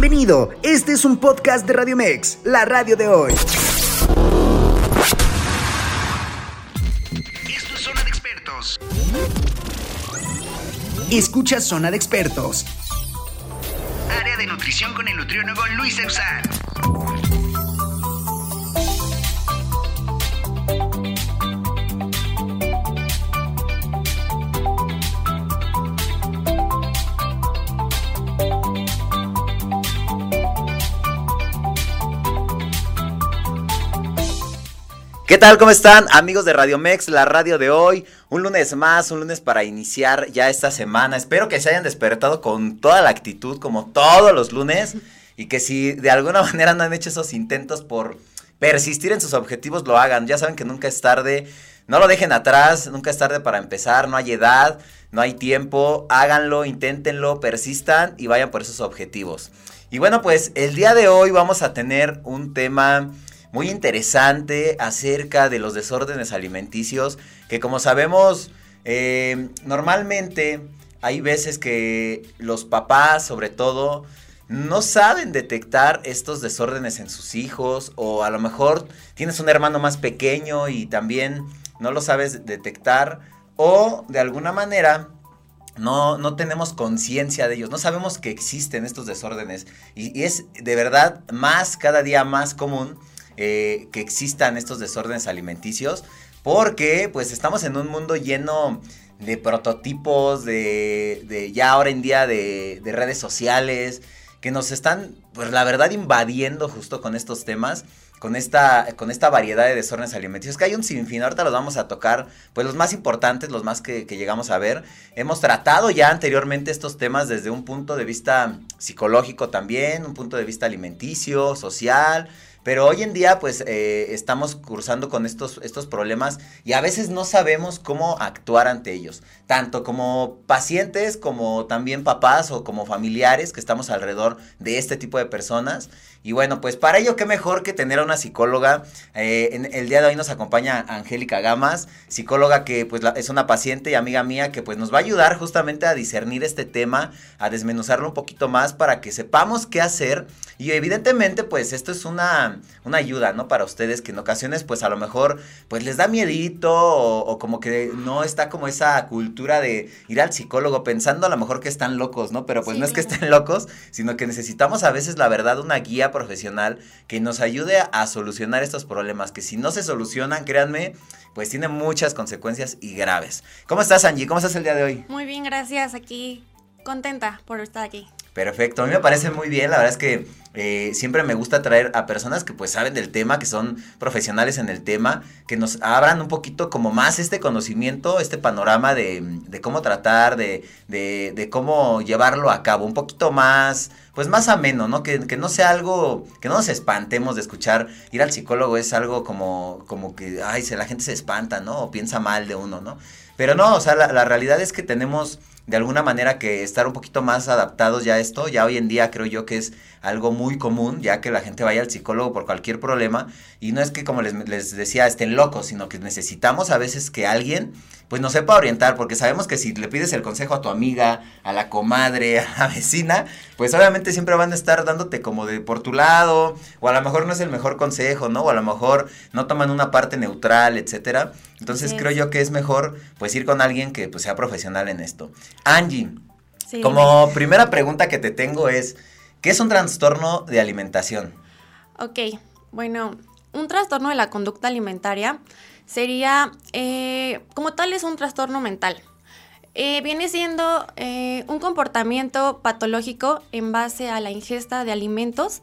Bienvenido, este es un podcast de Radio Mex, la radio de hoy. Esto es Zona de Expertos. Escucha Zona de Expertos. Área de nutrición con el nutriólogo Luis Eusán. ¿Qué tal? ¿Cómo están amigos de Radio Mex, la radio de hoy? Un lunes más, un lunes para iniciar ya esta semana. Espero que se hayan despertado con toda la actitud como todos los lunes y que si de alguna manera no han hecho esos intentos por persistir en sus objetivos, lo hagan. Ya saben que nunca es tarde. No lo dejen atrás, nunca es tarde para empezar, no hay edad, no hay tiempo. Háganlo, inténtenlo, persistan y vayan por esos objetivos. Y bueno, pues el día de hoy vamos a tener un tema muy interesante acerca de los desórdenes alimenticios, que como sabemos, eh, normalmente hay veces que los papás, sobre todo, no saben detectar estos desórdenes en sus hijos, o a lo mejor tienes un hermano más pequeño y también no lo sabes detectar, o de alguna manera no, no tenemos conciencia de ellos, no sabemos que existen estos desórdenes. Y, y, es de verdad más, cada día más común eh, que existan estos desórdenes alimenticios, porque pues estamos en un mundo lleno de prototipos, de, ya ahora en día de, redes sociales, que nos están, pues la verdad, invadiendo justo con estos temas con esta, con esta variedad de desórdenes alimenticios, que hay un sinfín, ahorita los vamos a tocar, pues los más importantes, los más que, que, llegamos a ver. Hemos tratado ya anteriormente estos temas desde un punto de vista psicológico también, un punto de vista alimenticio, social, pero hoy en día, pues, eh, estamos cursando con estos, estos problemas y a veces no sabemos cómo actuar ante ellos. Tanto como pacientes, como también papás o como familiares que estamos alrededor de este tipo de personas. Y bueno, pues para ello, qué mejor que tener a una psicóloga. Eh, en, el día de hoy nos acompaña Angélica Gamas, psicóloga que pues es una paciente y amiga mía que pues nos va a ayudar justamente a discernir este tema, a desmenuzarlo un poquito más para que sepamos qué hacer. Y evidentemente pues esto es una, una ayuda, ¿no? Para ustedes que en ocasiones pues a lo mejor pues les da miedito o, como que no está como esa cultura de ir al psicólogo pensando a lo mejor que están locos, ¿no? Pero pues no es que estén locos, sino que necesitamos a veces la verdad una guía profesional que nos ayude a, solucionar estos problemas, que si no se solucionan, créanme, pues tiene muchas consecuencias y graves. ¿Cómo estás, Angie? ¿Cómo estás el día de hoy? Muy bien, gracias. Aquí contenta por estar aquí. Perfecto, a mí me parece muy bien, la verdad es que eh, siempre me gusta traer a personas que pues saben del tema, que son profesionales en el tema, que nos abran un poquito como más este conocimiento, este panorama de, de cómo tratar, de, de, cómo llevarlo a cabo, un poquito más, pues más ameno, ¿no? Que, que, no sea algo, que no nos espantemos de escuchar, ir al psicólogo es algo como, como que, ay, la gente se espanta, ¿no? O piensa mal de uno, ¿no? Pero no, o sea, la realidad es que tenemos de alguna manera que estar un poquito más adaptados ya a esto. Ya hoy en día creo yo que es algo muy común, ya que la gente vaya al psicólogo por cualquier problema. Y no es que, como les, les decía, estén locos, sino que necesitamos a veces que alguien pues nos sepa orientar, porque sabemos que si le pides el consejo a tu amiga, a la comadre, a la vecina, pues obviamente siempre van a estar dándote como de por tu lado, o a lo mejor no es el mejor consejo, ¿no? O a lo mejor no toman una parte neutral, etcétera. Entonces creo yo que es mejor pues ir con alguien que pues sea profesional en esto. Angie, como primera pregunta que te tengo es, ¿qué es un trastorno de alimentación? Ok, bueno, un trastorno de la conducta alimentaria sería, eh, como tal, es un trastorno mental. Eh, viene siendo eh, un comportamiento patológico en base a la ingesta de alimentos,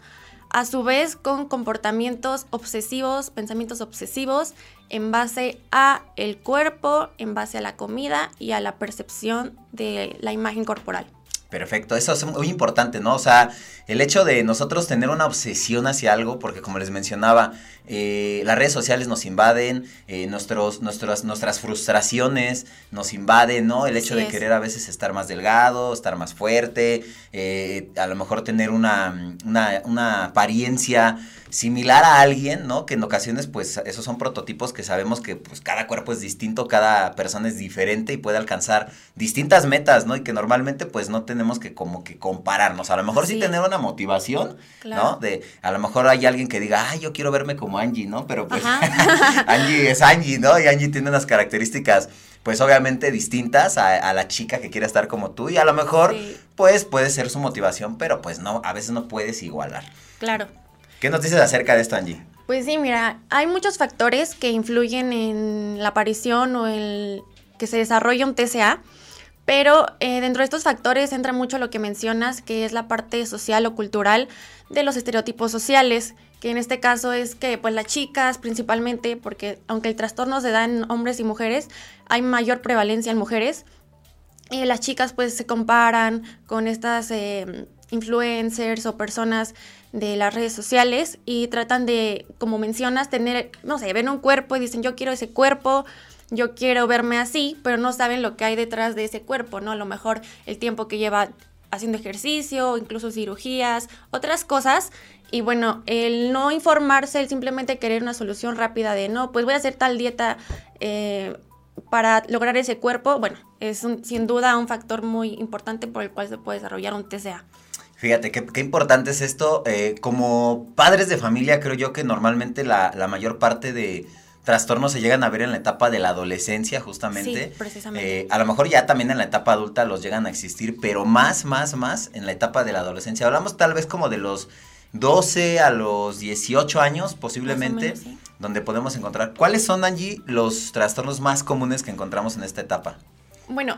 a su vez con comportamientos obsesivos, pensamientos obsesivos en base a el cuerpo, en base a la comida y a la percepción de la imagen corporal. Perfecto, eso es muy importante, ¿no? O sea, el hecho de nosotros tener una obsesión hacia algo, porque como les mencionaba, eh, las redes sociales nos invaden, eh, nuestros, nuestras, nuestras frustraciones nos invaden, ¿no? El hecho de querer a veces estar más delgado, estar más fuerte, eh, a lo mejor tener una, una, una apariencia similar a alguien, ¿no? Que en ocasiones, pues, esos son prototipos que sabemos que, pues, cada cuerpo es distinto, cada persona es diferente y puede alcanzar distintas metas, ¿no? Y que normalmente, pues, no, tenemos que como que compararnos. A lo mejor sí, Sí. tener una motivación, ¿no? De, a lo mejor hay alguien que diga, ay, yo quiero verme como Angie, ¿no? Pero pues. Angie es Angie, ¿no? Y Angie tiene unas características, pues obviamente distintas a, a la chica que quiere estar como tú. Y a lo mejor, Sí. pues puede ser su motivación, pero pues no, a veces no puedes igualar. Claro. ¿Qué nos dices acerca de esto, Angie? Pues sí, mira, hay muchos factores que influyen en la aparición o en que se desarrolle un TCA, pero eh, dentro de estos factores entra mucho lo que mencionas, que es la parte social o cultural de los estereotipos sociales, que en este caso es que pues las chicas principalmente, porque aunque el trastorno se da en hombres y mujeres, hay mayor prevalencia en mujeres, y las chicas pues se comparan con estas eh, influencers o personas de las redes sociales y tratan de, como mencionas, tener, no sé, ven un cuerpo y dicen yo quiero ese cuerpo, yo quiero verme así, pero no saben lo que hay detrás de ese cuerpo, ¿no? A lo mejor el tiempo que lleva haciendo ejercicio, incluso cirugías, otras cosas. Y bueno, el no informarse, el simplemente querer una solución rápida de no, pues voy a hacer tal dieta eh, para lograr ese cuerpo, bueno, es sin duda un factor muy importante por el cual se puede desarrollar un TCA. Fíjate, qué, qué importante es esto. eh, como padres de familia, creo yo que normalmente la, la mayor parte de trastornos se llegan a ver en la etapa de la adolescencia, justamente. Sí, precisamente. Eh, a lo mejor ya también en la etapa adulta los llegan a existir, pero más, más, más en la etapa de la adolescencia. Hablamos tal vez como de los 12 a los 18 años, posiblemente, menos, sí. donde podemos encontrar. ¿Cuáles son, Angie, los trastornos más comunes que encontramos en esta etapa? Bueno,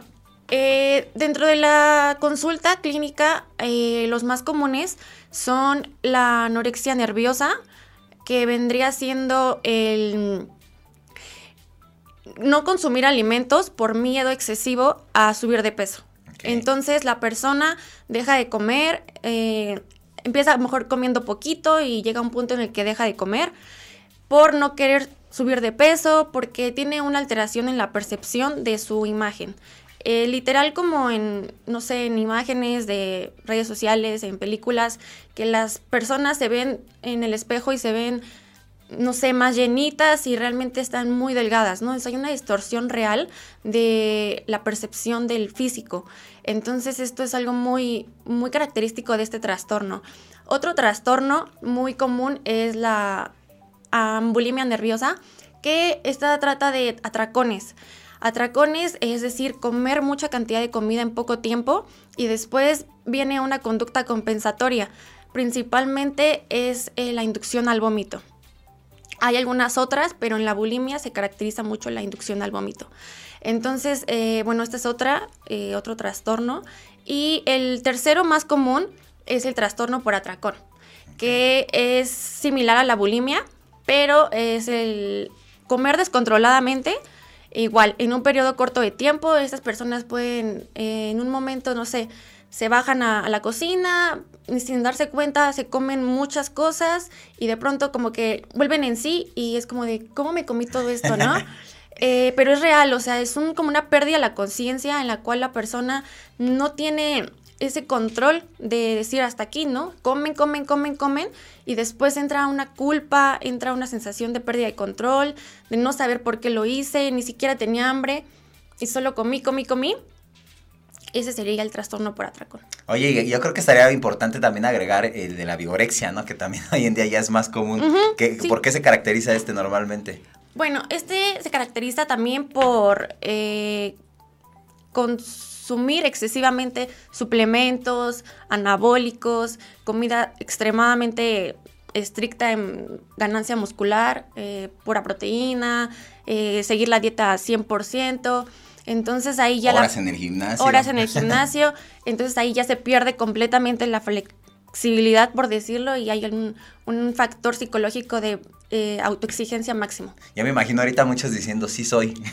eh, dentro de la consulta clínica, eh, los más comunes son la anorexia nerviosa, que vendría siendo el no consumir alimentos por miedo excesivo a subir de peso. Entonces la persona deja de comer, eh, empieza a lo mejor comiendo poquito y llega a un punto en el que deja de comer por no querer subir de peso, porque tiene una alteración en la percepción de su imagen. Eh, literal como en, no sé, en imágenes de redes sociales, en películas, que las personas se ven en el espejo y se ven, no sé, más llenitas y realmente están muy delgadas, ¿no? Entonces hay una distorsión real de la percepción del físico. Entonces esto es algo muy, muy característico de este trastorno. Otro trastorno muy común es la bulimia nerviosa, que esta trata de atracones. Atracones es decir, comer mucha cantidad de comida en poco tiempo y después viene una conducta compensatoria. Principalmente es eh, la inducción al vómito. Hay algunas otras, pero en la bulimia se caracteriza mucho la inducción al vómito. Entonces, eh, bueno, esta es otra, eh, otro trastorno. Y el tercero más común es el trastorno por atracón, que es similar a la bulimia, pero es el comer descontroladamente. Igual, en un periodo corto de tiempo, estas personas pueden, eh, en un momento, no sé, se bajan a, a la cocina, sin darse cuenta se comen muchas cosas y de pronto como que vuelven en sí y es como de, ¿cómo me comí todo esto, no? Eh, pero es real, o sea, es un, como una pérdida de la conciencia en la cual la persona no tiene ese control de decir hasta aquí, ¿no? Comen, comen, comen, comen y después entra una culpa, entra una sensación de pérdida de control, de no saber por qué lo hice, ni siquiera tenía hambre y solo comí, comí, comí. Ese sería el trastorno por atracón. Oye, yo creo que estaría importante también agregar el de la vigorexia, ¿no? Que también hoy en día ya es más común. Ujú, ¿Qué- sí. ¿Por qué se caracteriza este normalmente? Bueno, este se caracteriza también por eh, consumir excesivamente suplementos, anabólicos, comida extremadamente estricta en ganancia muscular, eh, pura proteína, eh, seguir la dieta 100%. Entonces ahí ya la Horas en el gimnasio. horas en el gimnasio, entonces ahí ya se pierde completamente la flexibilidad, por decirlo, y hay un, un factor psicológico de eh, autoexigencia máximo. Ya me imagino ahorita muchos diciendo, sí soy.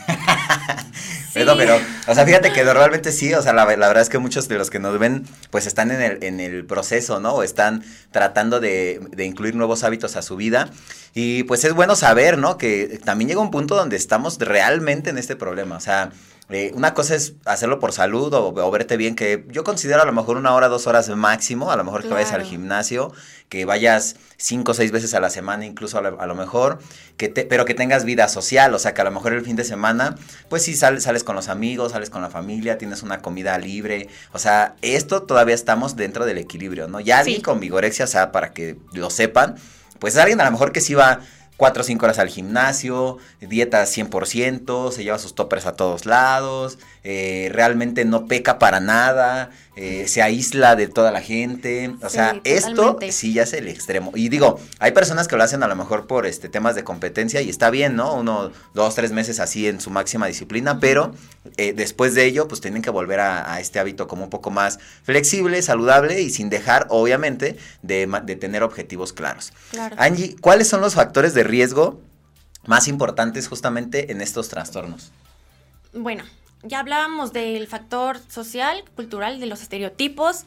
Pero, pero, o sea, fíjate que normalmente sí, o sea, la, la verdad es que muchos de los que nos ven, pues están en el, en el proceso, ¿no? O están tratando de, de incluir nuevos hábitos a su vida. Y pues es bueno saber, ¿no? Que también llega un punto donde estamos realmente en este problema. O sea, eh, una cosa es hacerlo por salud o, verte bien, que yo considero a lo mejor una hora, dos horas máximo, a lo mejor que vayas al gimnasio, que vayas cinco o seis veces a la semana, incluso a lo, mejor, que te, pero que tengas vida social, o sea, que a lo mejor el fin de semana, pues sí sales, sales con los amigos, sales con la familia, tienes una comida libre, o sea, esto todavía estamos dentro del equilibrio, ¿no? Ya alguien con vigorexia, o sea, para que lo sepan, pues alguien a lo mejor que sí va cuatro o cinco horas al gimnasio, dieta 100%, se lleva sus toppers a todos lados, eh, realmente no peca para nada, eh, se aísla de toda la gente. O sea, esto sí ya es el extremo. Y digo, hay personas que lo hacen a lo mejor por este temas de competencia y está bien, ¿no? Uno, dos, tres meses así en su máxima disciplina, pero eh, después de ello, pues tienen que volver a, este hábito como un poco más flexible, saludable y sin dejar, obviamente, de, de tener objetivos claros. Claro. Angie, ¿cuáles son los factores de riesgo más importantes justamente en estos trastornos? Bueno, ya hablábamos del factor social, cultural, de los estereotipos.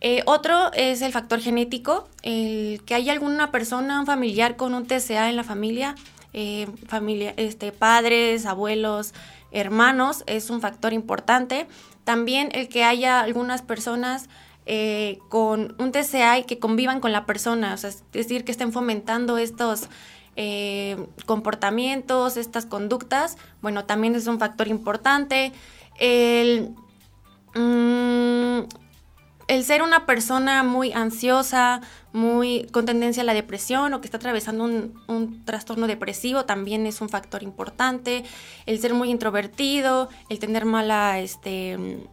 Eh, otro es el factor genético, el que haya alguna persona, un familiar con un TCA en la familia, eh, familia, este, padres, abuelos, hermanos, es un factor importante. También el que haya algunas personas eh, con un TCA y que convivan con la persona, es decir, que estén fomentando estos eh, comportamientos, estas conductas, bueno, también es un factor importante. El, mm, el ser una persona muy ansiosa, muy con tendencia a la depresión o que está atravesando un, trastorno depresivo también es un factor importante. El ser muy introvertido, el tener mala, este,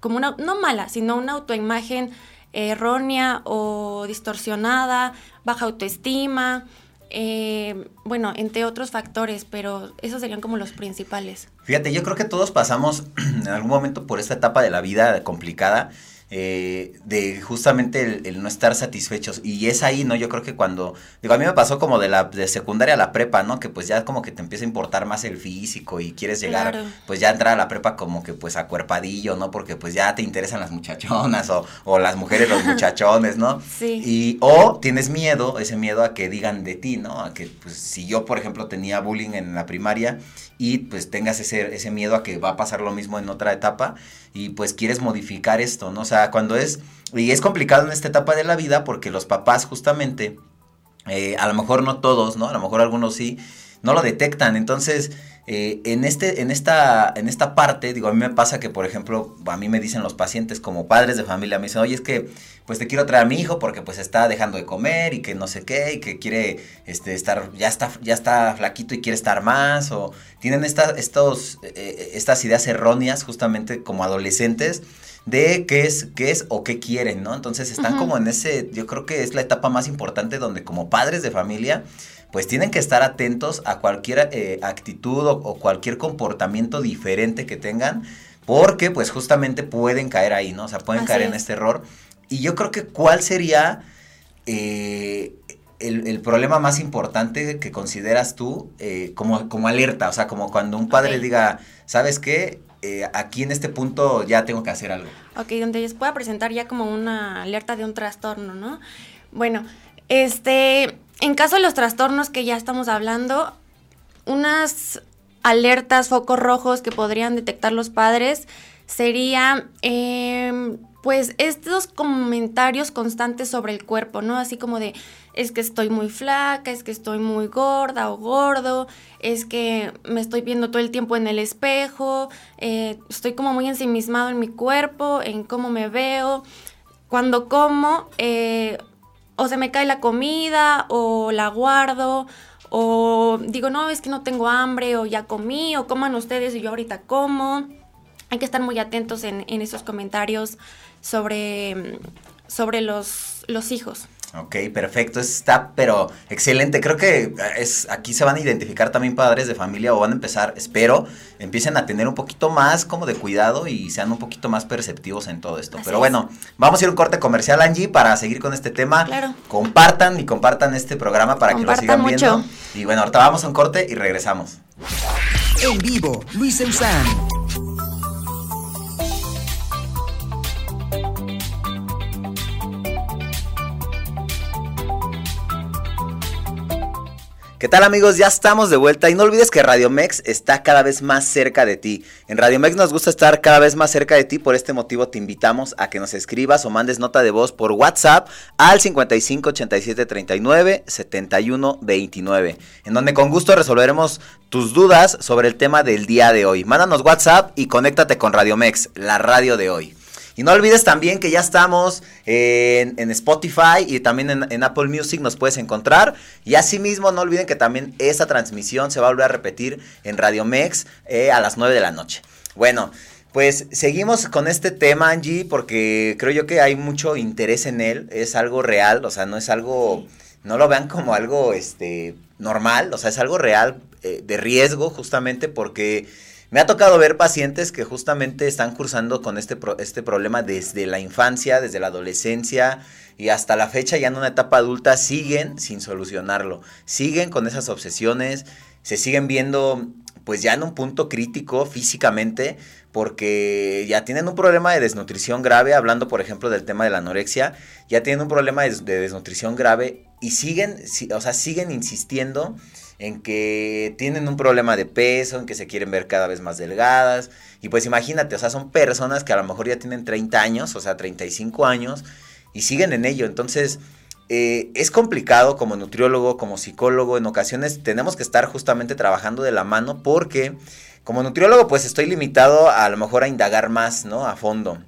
como una, no mala, sino una autoimagen errónea o distorsionada, baja autoestima, eh, bueno, entre otros factores, pero esos serían como los principales. Fíjate, yo creo que todos pasamos en algún momento por esta etapa de la vida complicada eh, de justamente el, no estar satisfechos. Y es ahí, ¿no? Yo creo que cuando, digo, a mí me pasó como de la de secundaria a la prepa, ¿no? Que pues ya como que te empieza a importar más el físico y quieres llegar, pues ya entrar a la prepa como que pues acuerpadillo, ¿no? Porque pues ya te interesan las muchachonas o, o las mujeres, los muchachones, ¿no? Sí. Y, o tienes miedo, ese miedo a que digan de ti, ¿no? A que pues si yo, por ejemplo, tenía bullying en la primaria y pues tengas ese, ese miedo a que va a pasar lo mismo en otra etapa y pues quieres modificar esto, ¿no? O sea, cuando es, y es complicado en esta etapa de la vida porque los papás justamente, eh, a lo mejor no todos, ¿no? A lo mejor algunos sí, no lo detectan, entonces... Eh, en, este, en, esta, en esta parte, digo, a mí me pasa que, por ejemplo, a mí me dicen los pacientes como padres de familia, me dicen, oye, es que pues te quiero traer a mi hijo porque pues está dejando de comer y que no sé qué y que quiere este, estar, ya está, ya está flaquito y quiere estar más o tienen esta, estos, eh, estas ideas erróneas justamente como adolescentes de qué es, qué es o qué quieren, ¿no? Entonces están como en ese, yo creo que es la etapa más importante donde como padres de familia, pues tienen que estar atentos a cualquier eh, actitud o, cualquier comportamiento diferente que tengan, porque pues justamente pueden caer ahí, ¿no? O sea, pueden caer en este error. Y yo creo que cuál sería eh, el, problema más importante que consideras tú eh, como, como alerta, o sea, como cuando un padre diga, ¿sabes qué? Eh, aquí en este punto ya tengo que hacer algo. Ok, donde les pueda presentar ya como una alerta de un trastorno, ¿no? Bueno, este, en caso de los trastornos que ya estamos hablando, unas alertas, focos rojos que podrían detectar los padres sería em, pues estos comentarios constantes sobre el cuerpo, ¿no? Así como de, es que estoy muy flaca, es que estoy muy gorda o gordo, es que me estoy viendo todo el tiempo en el espejo, eh, estoy como muy ensimismado en mi cuerpo, en cómo me veo. Cuando como, eh, o se me cae la comida, o la guardo, o digo, no, es que no tengo hambre, o ya comí, o coman ustedes y yo ahorita como. Hay que estar muy atentos en, en esos comentarios sobre, sobre los, los hijos. Ok, perfecto, está pero excelente. Creo que es aquí se van a identificar también padres de familia o van a empezar, espero, empiecen a tener un poquito más como de cuidado y sean un poquito más perceptivos en todo esto. pero bueno, vamos a ir a un corte comercial, Angie, para seguir con este tema. Claro. Compartan y compartan este programa para que lo sigan viendo. Y bueno, ahorita vamos a un corte y regresamos. En vivo, Luis Eusán. ¿Qué tal amigos? Ya estamos de vuelta y no olvides que Radio Mex está cada vez más cerca de ti. En Radio Mex nos gusta estar cada vez más cerca de ti, por este motivo te invitamos a que nos escribas o mandes nota de voz por WhatsApp al 55 87 39 71 29, en donde con gusto resolveremos tus dudas sobre el tema del día de hoy. Mándanos WhatsApp y conéctate con Radio Mex, la radio de hoy. Y no olvides también que ya estamos en, Spotify y también en, Apple Music nos puedes encontrar. Y asimismo no olviden que también esta transmisión se va a volver a repetir en Radio Mex eh, a las 9 de la noche. Bueno, pues seguimos con este tema, Angie, porque creo yo que hay mucho interés en él. Es algo real, o sea, no es algo, no lo vean como algo este, normal, o sea, es algo real eh, de riesgo justamente porque me ha tocado ver pacientes que justamente están cursando con este, este problema desde la infancia, desde la adolescencia y hasta la fecha, ya en una etapa adulta, siguen sin solucionarlo. Siguen con esas obsesiones, se siguen viendo pues ya en un punto crítico físicamente porque ya tienen un problema de desnutrición grave, hablando por ejemplo del tema de la anorexia, ya tienen un problema de, de desnutrición grave y siguen, o sea, siguen insistiendo en que tienen un problema de peso, en que se quieren ver cada vez más delgadas. Y pues imagínate, o sea, son personas que a lo mejor ya tienen 30 años, o sea, 35 años, y siguen en ello. Entonces, eh, es complicado como nutriólogo, como psicólogo, en ocasiones tenemos que estar justamente trabajando de la mano porque como nutriólogo, pues estoy limitado a, lo mejor a indagar más, ¿no? A fondo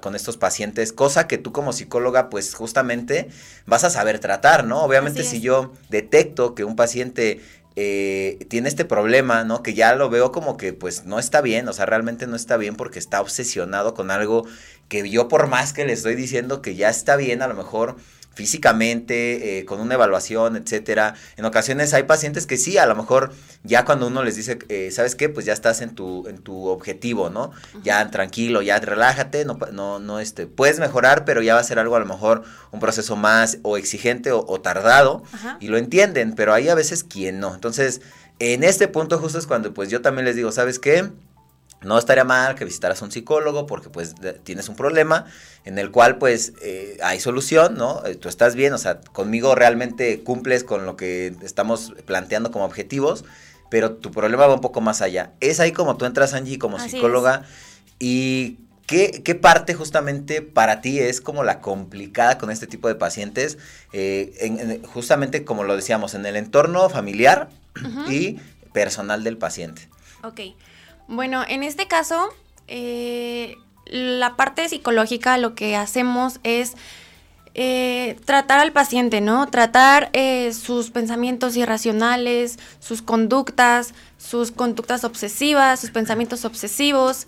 con estos pacientes, cosa que tú como psicóloga, pues justamente vas a saber tratar, ¿no? Obviamente si yo detecto que un paciente eh, tiene este problema, ¿no? Que ya lo veo como que pues no está bien, o sea, realmente no está bien porque está obsesionado con algo que yo por más que le estoy diciendo que ya está bien, a lo mejor físicamente, eh, con una evaluación, etcétera. En ocasiones hay pacientes que sí, a lo mejor ya cuando uno les dice, eh, ¿sabes qué? Pues ya estás en tu, en tu objetivo, ¿no? Ya tranquilo, ya relájate, no, no, no, este, puedes mejorar, pero ya va a ser algo a lo mejor un proceso más o exigente o, tardado y lo entienden, pero hay a veces quien no. Entonces, en este punto justo es cuando pues yo también les digo, ¿sabes qué? No estaría mal que visitaras a un psicólogo porque pues tienes un problema en el cual pues eh, hay solución, ¿no? Eh, tú estás bien, o sea, conmigo realmente cumples con lo que estamos planteando como objetivos, pero tu problema va un poco más allá. Es ahí como tú entras, Angie, como psicóloga y... ¿Qué, ¿Qué, parte justamente para ti es como la complicada con este tipo de pacientes? Eh, justamente como lo decíamos, en el entorno familiar y personal del paciente. Ok. Bueno, en este caso, eh, la parte psicológica lo que hacemos es eh, tratar al paciente, ¿no? Tratar eh, sus pensamientos irracionales, sus conductas, sus conductas obsesivas, sus pensamientos obsesivos.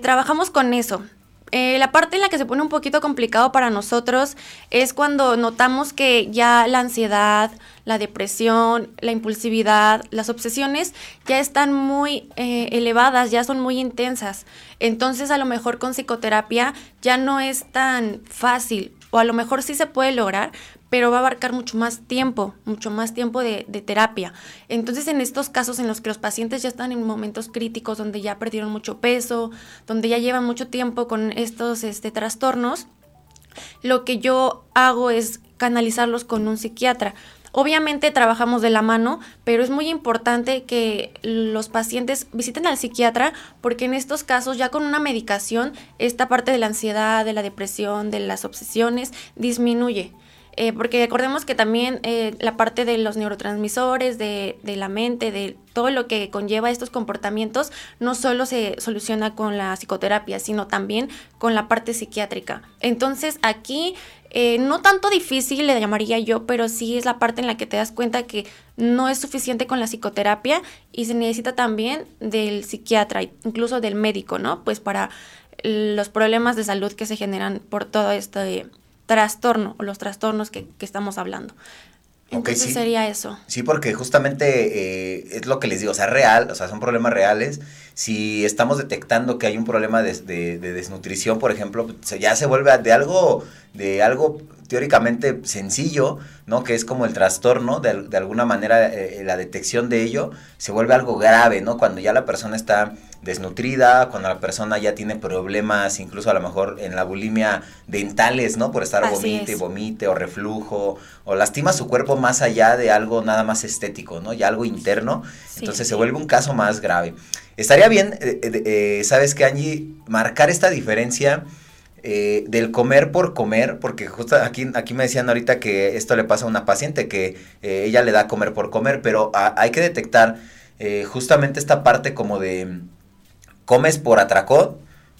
trabajamos con eso. Eh, la parte en la que se pone un poquito complicado para nosotros es cuando notamos que ya la ansiedad, la depresión, la impulsividad, las obsesiones ya están muy eh, elevadas, ya son muy intensas. Entonces a lo mejor con psicoterapia ya no es tan fácil o a lo mejor sí se puede lograr, pero va a abarcar mucho más tiempo, mucho más tiempo de, terapia. Entonces, en estos casos en los que los pacientes ya están en momentos críticos, donde ya perdieron mucho peso, donde ya llevan mucho tiempo con estos este, trastornos, lo que yo hago es canalizarlos con un psiquiatra. Obviamente trabajamos de la mano, pero es muy importante que los pacientes visiten al psiquiatra porque en estos casos ya con una medicación esta parte de la ansiedad, de la depresión, de las obsesiones disminuye. Eh, porque recordemos que también eh, la parte de los neurotransmisores, de, de, la mente, de todo lo que conlleva estos comportamientos, no solo se soluciona con la psicoterapia, sino también con la parte psiquiátrica. Entonces aquí, eh, no tanto difícil le llamaría yo, pero sí es la parte en la que te das cuenta que no es suficiente con la psicoterapia y se necesita también del psiquiatra, incluso del médico, ¿no? Pues para los problemas de salud que se generan por todo este trastorno o los trastornos que, estamos hablando. Entonces sería eso. Sí, porque justamente eh, es lo que les digo, o sea, real, o sea, son problemas reales. Si estamos detectando que hay un problema de, desnutrición, por ejemplo, ya se vuelve de algo, de algo teóricamente sencillo, ¿no? Que es como el trastorno, de, de alguna manera eh, la detección de ello se vuelve algo grave, ¿no? Cuando ya la persona está desnutrida, cuando la persona ya tiene problemas, incluso a lo mejor en la bulimia dentales, ¿no? Por estar vomite, vomite o reflujo, o lastima su cuerpo más allá de algo nada más estético, ¿no? Ya algo interno, entonces se vuelve un caso más grave. Estaría bien, eh, eh, ¿sabes qué, Angie? Marcar esta diferencia eh, del comer por comer, porque justo aquí, aquí me decían ahorita que esto le pasa a una paciente, que eh, ella le da comer por comer, pero hay que detectar eh, justamente esta parte como de comes por atracón,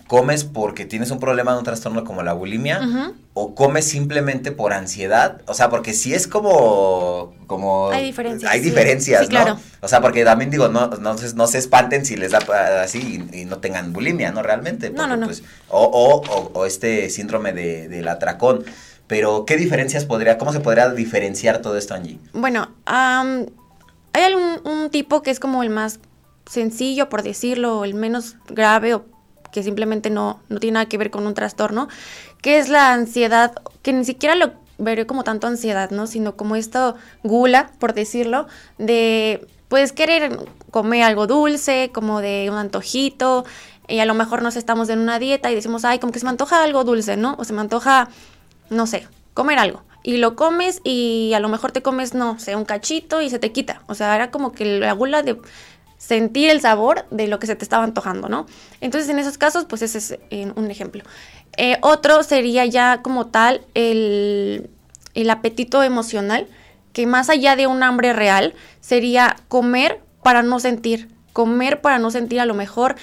comes porque tienes un problema de un trastorno como la bulimia o comes simplemente por ansiedad, o sea, porque si es como como hay diferencias, hay diferencias, ¿no? O sea, porque también digo, no, no, no se espanten si les da así y, no tengan bulimia, ¿no? Realmente, no, no, no. Pues, o, o, o, este síndrome de, del atracón. Pero, ¿qué diferencias podría, cómo se podría diferenciar todo esto, Angie? Bueno, hay algún, un tipo que es como el más sencillo, por decirlo, el menos grave o que simplemente no, no tiene nada que ver con un trastorno, que es la ansiedad, que ni siquiera lo veré como tanto ansiedad, ¿no? Sino como esto gula, por decirlo, de pues querer comer algo dulce, como de un antojito, y a lo mejor nos estamos en una dieta y decimos, ay, como que se me antoja algo dulce, ¿no? O se me antoja, no sé, comer algo. Y lo comes y a lo mejor te comes, no sé, un cachito y se te quita. O sea, era como que la gula de sentir el sabor de lo que se te estaba antojando, ¿no? Entonces, en esos casos, pues ese es eh, un ejemplo. Eh, otro sería ya como tal el, el apetito emocional, que más allá de un hambre real, sería comer para no sentir, comer para no sentir a lo mejor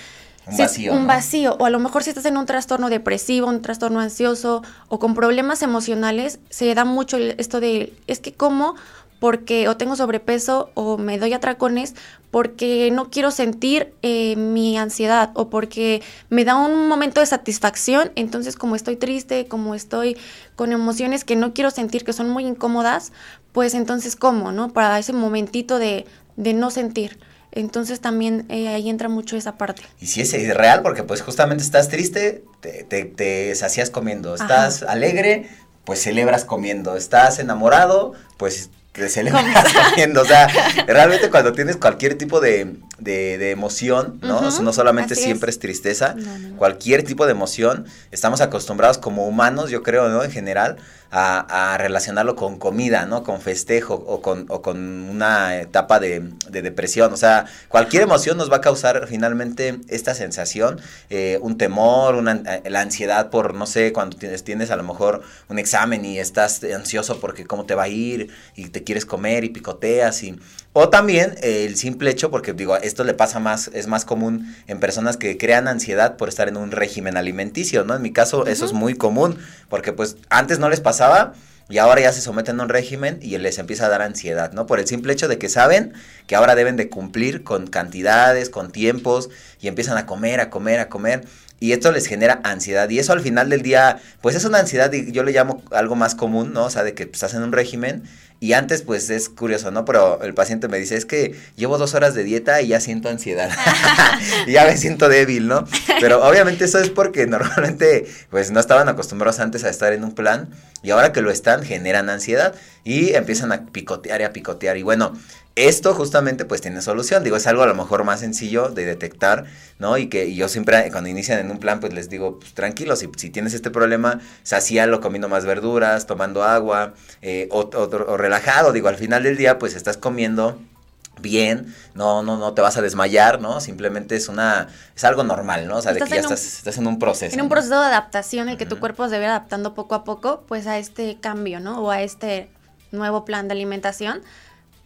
un vacío. Un vacío. O a lo mejor si estás en un trastorno depresivo, un trastorno ansioso o con problemas emocionales, se da mucho esto de, es que como porque o tengo sobrepeso o me doy atracones porque no quiero sentir eh, mi ansiedad o porque me da un momento de satisfacción, entonces como estoy triste, como estoy con emociones que no quiero sentir, que son muy incómodas, pues entonces como, ¿no? Para ese momentito de, de no sentir. Entonces también eh, ahí entra mucho esa parte. Y si es real, porque pues justamente estás triste, te, te, te sacías comiendo. Estás alegre, pues celebras comiendo. Estás enamorado, pues O sea, realmente cuando tienes cualquier tipo de, de, emoción, ¿no? no solamente siempre es, tristeza, cualquier tipo de emoción, estamos acostumbrados como humanos, yo creo, ¿no? En general, a, relacionarlo con comida, ¿no? Con festejo o con, o con una etapa de, depresión. O sea, cualquier emoción nos va a causar finalmente esta sensación, eh, un temor, una, eh, la ansiedad por, no sé, cuando tienes, tienes a lo mejor un examen y estás ansioso porque cómo te va a ir y te quieres comer y picoteas y o también eh, el simple hecho, porque digo, esto le pasa más, es más común en personas que crean ansiedad por estar en un régimen alimenticio, ¿no? En mi caso, eso es muy común, porque pues antes no les pasaba y ahora ya se someten a un régimen y les empieza a dar ansiedad, ¿no? Por el simple hecho de que saben que ahora deben de cumplir con cantidades, con tiempos y empiezan a comer, a comer, a comer. Y esto les genera ansiedad. Y eso al final del día, pues es una ansiedad, yo le llamo algo más común, ¿no? O sea, de que estás en un régimen y antes, pues es curioso, ¿no? Pero el paciente me dice, es que llevo dos horas de dieta y ya siento ansiedad. y ya me siento débil, ¿no? Pero obviamente eso es porque normalmente, pues no estaban acostumbrados antes a estar en un plan y ahora que lo están, generan ansiedad y empiezan a picotear y a picotear. Y bueno, esto justamente pues tiene solución, digo, es algo a lo mejor más sencillo de detectar, ¿no? Y que yo siempre cuando inician en un plan pues les digo, pues tranquilos, si, si tienes este problema, lo comiendo más verduras, tomando agua, eh, o, o, relajado, digo, al final del día pues estás comiendo bien, no, no, no te vas a desmayar, ¿no? Simplemente es una, es algo normal, ¿no? O sea, de que ya estás, estás, en un proceso. En un proceso de adaptación en el que tu cuerpo se debe adaptando poco a poco, pues a este cambio, ¿no? O a este nuevo plan de alimentación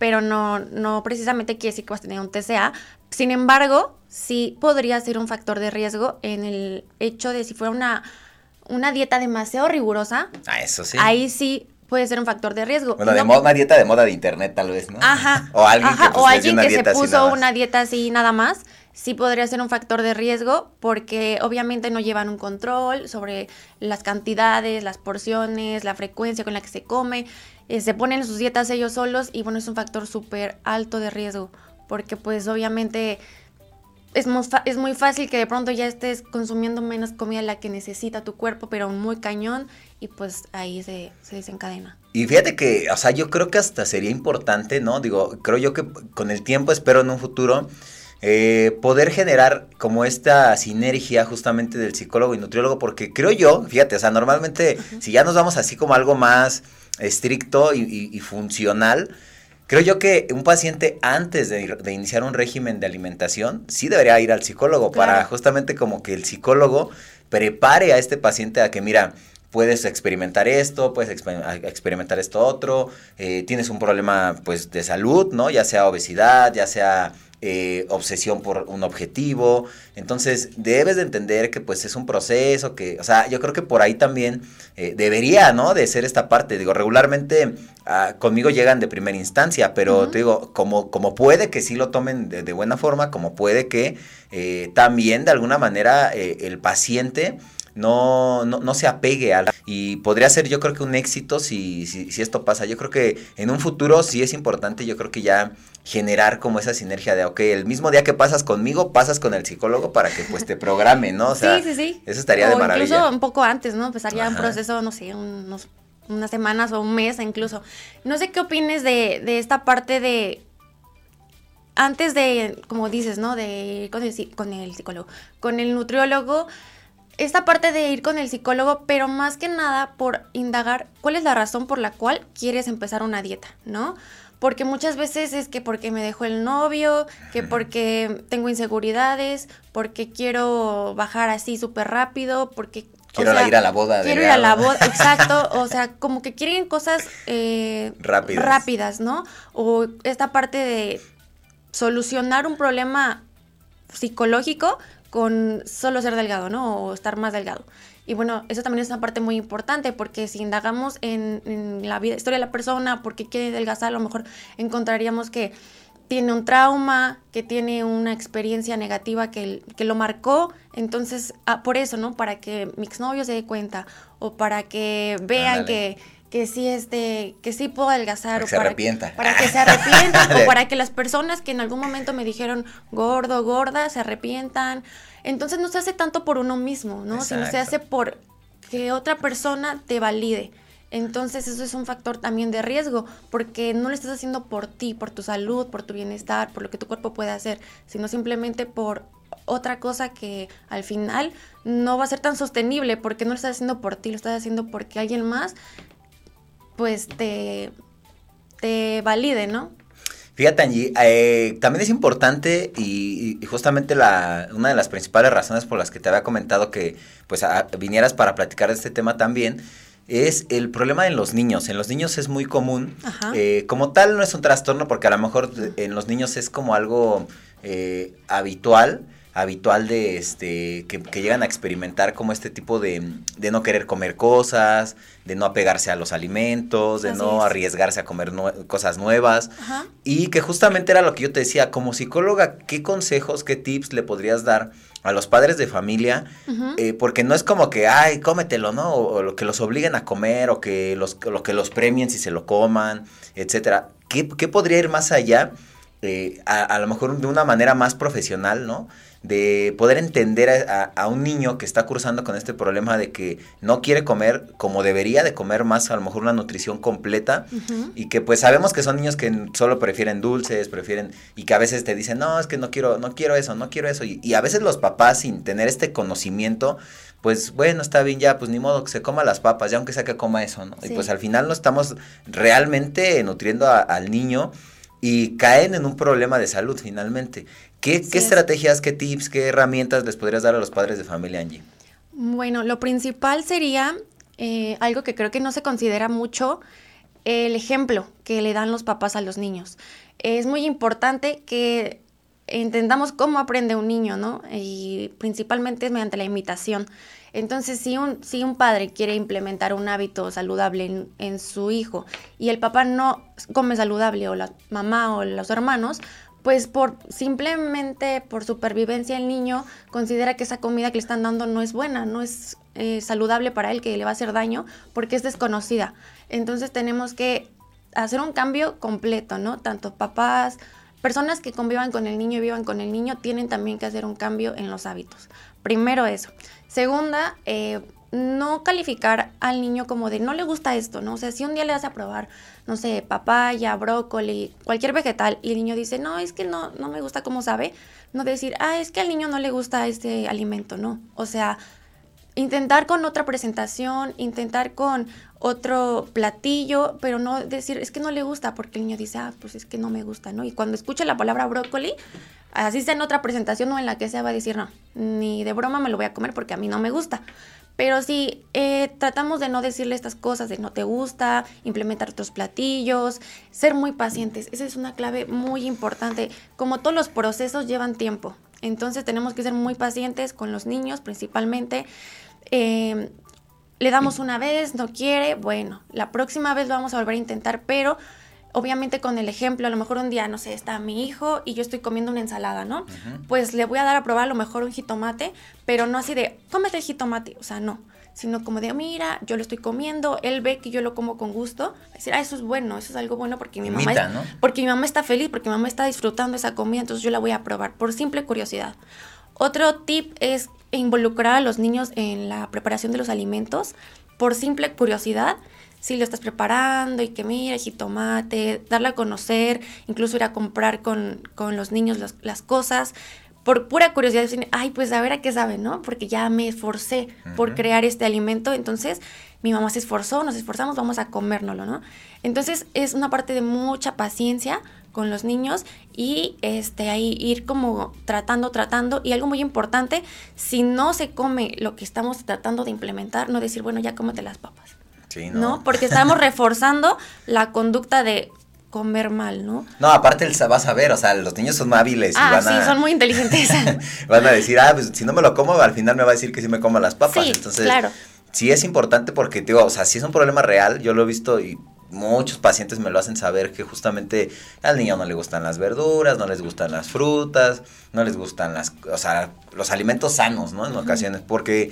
pero no, no precisamente quiere decir que vas a tener un TCA. Sin embargo, sí podría ser un factor de riesgo en el hecho de si fuera una, una dieta demasiado rigurosa. Ah, eso sí. Ahí sí puede ser un factor de riesgo. Bueno, de una dieta de moda de internet tal vez, ¿no? Ajá. o alguien que, pues, o alguien que se puso una dieta así nada más, sí podría ser un factor de riesgo porque obviamente no llevan un control sobre las cantidades, las porciones, la frecuencia con la que se come. Eh, se ponen sus dietas ellos solos y bueno, es un factor súper alto de riesgo, porque pues obviamente es, es muy fácil que de pronto ya estés consumiendo menos comida de la que necesita tu cuerpo, pero muy cañón, y pues ahí se, se, desencadena. Y fíjate que, o sea, yo creo que hasta sería importante, ¿no? Digo, creo yo que con el tiempo, espero en un futuro, eh, poder generar como esta sinergia justamente del psicólogo y nutriólogo, porque creo yo, fíjate, o sea, normalmente si ya nos vamos así como algo más estricto y, funcional, creo yo que un paciente antes de, iniciar un régimen de alimentación, sí debería ir al psicólogo para justamente como que el psicólogo prepare a este paciente a que, mira, puedes experimentar esto, puedes experimentar esto otro, eh, tienes un problema pues de salud, ¿no? Ya sea obesidad, ya sea eh, obsesión por un objetivo. Entonces, debes de entender que pues es un proceso, que, o sea, yo creo que por ahí también eh, debería, ¿no? De ser esta parte. Digo, regularmente ah, conmigo llegan de primera instancia, pero te digo, como, como puede que sí lo tomen de, buena forma, como puede que eh, también de alguna manera el paciente no, no, no se apegue a la... Y podría ser yo creo que un éxito si, si, si, esto pasa. Yo creo que en un futuro sí es importante, yo creo que ya generar como esa sinergia de, ok, el mismo día que pasas conmigo, pasas con el psicólogo para que pues te programe, ¿no? O sea, sí, sí, sí. eso estaría de maravilla. Incluso un poco antes, ¿no? Empezaría un proceso, no sé, unos, unas semanas o un mes incluso. No sé qué opines de, de esta parte de antes de, como dices, ¿no? De ir con el, con el psicólogo, con el nutriólogo, esta parte de ir con el psicólogo, pero más que nada por indagar cuál es la razón por la cual quieres empezar una dieta, ¿no? Porque muchas veces es que porque me dejó el novio, que porque tengo inseguridades, porque quiero bajar así súper rápido, porque... Quiero ir a la boda. Quiero ir a la boda, exacto. O sea, como que quieren cosas eh, rápidas. rápidas, ¿no? O esta parte de solucionar un problema psicológico con solo ser delgado, ¿no? O estar más delgado. Y bueno, eso también es una parte muy importante porque si indagamos en, la vida, historia de la persona, por qué quiere adelgazar, a lo mejor encontraríamos que tiene un trauma, que tiene una experiencia negativa que, que lo marcó. Entonces, ah, por eso, ¿no? Para que mi exnovio se dé cuenta o para que vean que que sí este, que sí puedo adelgazar. Para o se para, arrepienta. Para que se arrepientan o para que las personas que en algún momento me dijeron gordo, gorda, se arrepientan. Entonces no se hace tanto por uno mismo, ¿no? Sino se hace por que otra persona te valide. Entonces eso es un factor también de riesgo, porque no lo estás haciendo por ti, por tu salud, por tu bienestar, por lo que tu cuerpo puede hacer, sino simplemente por otra cosa que al final no va a ser tan sostenible porque no lo estás haciendo por ti, lo estás haciendo porque alguien más pues te, te valide, ¿no? Fíjate, Angie, eh, también es importante y, justamente la, una de las principales razones por las que te había comentado que pues vinieras para platicar de este tema también es el problema en los niños. En los niños es muy común, eh, como tal no es un trastorno porque a lo mejor en los niños es como algo eh, habitual, habitual de este que, llegan a experimentar como este tipo de, de, no querer comer cosas, de no apegarse a los alimentos, de no arriesgarse a comer cosas nuevas. Y que justamente era lo que yo te decía, como psicóloga, ¿qué consejos, qué tips le podrías dar a los padres de familia? Eh, porque no es como que, ay, cómetelo, ¿no? O, lo que los obliguen a comer, o que los, lo que los premien si se lo coman, etcétera. ¿Qué, qué podría ir más allá? Eh, a, a, lo mejor de una manera más profesional, ¿no? De poder entender a, un niño que está cursando con este problema de que no quiere comer como debería de comer más, a lo mejor una nutrición completa, y que pues sabemos que son niños que solo prefieren dulces, prefieren, y que a veces te dicen, no, es que no quiero, no quiero eso, no quiero eso, y, a veces los papás sin tener este conocimiento, pues bueno, está bien ya, pues ni modo que se coma las papas, ya aunque sea que coma eso, ¿no? Y pues al final no estamos realmente nutriendo al niño y caen en un problema de salud finalmente. ¿Qué, estrategias, qué tips, qué herramientas les podrías dar a los padres de familia, Angie? Bueno, lo principal sería eh, algo que creo que no se considera mucho, el ejemplo que le dan los papás a los niños. Es muy importante que entendamos cómo aprende un niño, ¿no? Y principalmente es mediante la imitación. Entonces, si un, si un padre quiere implementar un hábito saludable en, en, su hijo y el papá no come saludable o la mamá o los hermanos, pues por simplemente por supervivencia el niño considera que esa comida que le están dando no es buena, no es eh, saludable para él, que le va a hacer daño porque es desconocida. Entonces tenemos que hacer un cambio completo, ¿no? Tanto papás, personas que convivan con el niño y vivan con el niño tienen también que hacer un cambio en los hábitos. Primero eso. Segunda, eh, no calificar al niño como de no le gusta esto, ¿no? O sea, si un día le das a probar, no sé, papaya, brócoli, cualquier vegetal, y el niño dice, no, es que no, no me gusta cómo sabe, no decir, ah, es que al niño no le gusta este alimento, no. O sea, intentar con otra presentación, intentar con otro platillo, pero no decir, es que no le gusta, porque el niño dice, ah, pues es que no me gusta, ¿no? Y cuando escucha la palabra brócoli, así sea en otra presentación o en la que sea, va a decir, no, ni de broma me lo voy a comer porque a mí no me gusta. Pero sí, eh, tratamos de no decirle estas cosas de no te gusta, implementar otros platillos, ser muy pacientes. Esa es una clave muy importante. Como todos los procesos llevan tiempo. Entonces tenemos que ser muy pacientes con los niños principalmente. Eh, le damos una vez, no quiere, bueno, la próxima vez lo vamos a volver a intentar, pero obviamente con el ejemplo, a lo mejor un día, no sé, está mi hijo y yo estoy comiendo una ensalada, ¿no? Pues le voy a dar a probar a lo mejor un jitomate, pero no así de, cómete el jitomate, o sea, no, sino como de, mira, yo lo estoy comiendo, él ve que yo lo como con gusto, decir, ah, eso es bueno, eso es algo bueno porque mi mamá, porque mi mamá está feliz, porque mi mamá está disfrutando esa comida, entonces yo la voy a probar por simple curiosidad. Otro tip es involucrar a los niños en la preparación de los alimentos por simple curiosidad si lo estás preparando y que mira, jitomate, darle a conocer, incluso ir a comprar con, los niños las, cosas, por pura curiosidad, decir, ay, pues a ver a qué sabe, ¿no? Porque ya me esforcé por crear este alimento, entonces mi mamá se esforzó, nos esforzamos, vamos a comérnoslo, ¿no? Entonces es una parte de mucha paciencia con los niños y este ahí ir como tratando, tratando y algo muy importante, si no se come lo que estamos tratando de implementar, no decir, bueno, ya cómete las papas. ¿No? Porque estamos reforzando la conducta de comer mal, ¿no? No, aparte el, vas a ver, o sea, los niños son hábiles. Ah, sí, son muy inteligentes. van a decir, ah, pues si no me lo como, al final me va a decir que sí me como las papas. Sí, Entonces, claro. Sí es importante porque, digo, o sea, si es un problema real, yo lo he visto y muchos pacientes me lo hacen saber que justamente al niño no le gustan las verduras, no les gustan las frutas, no les gustan las, o sea, los alimentos sanos, ¿no? En ocasiones, porque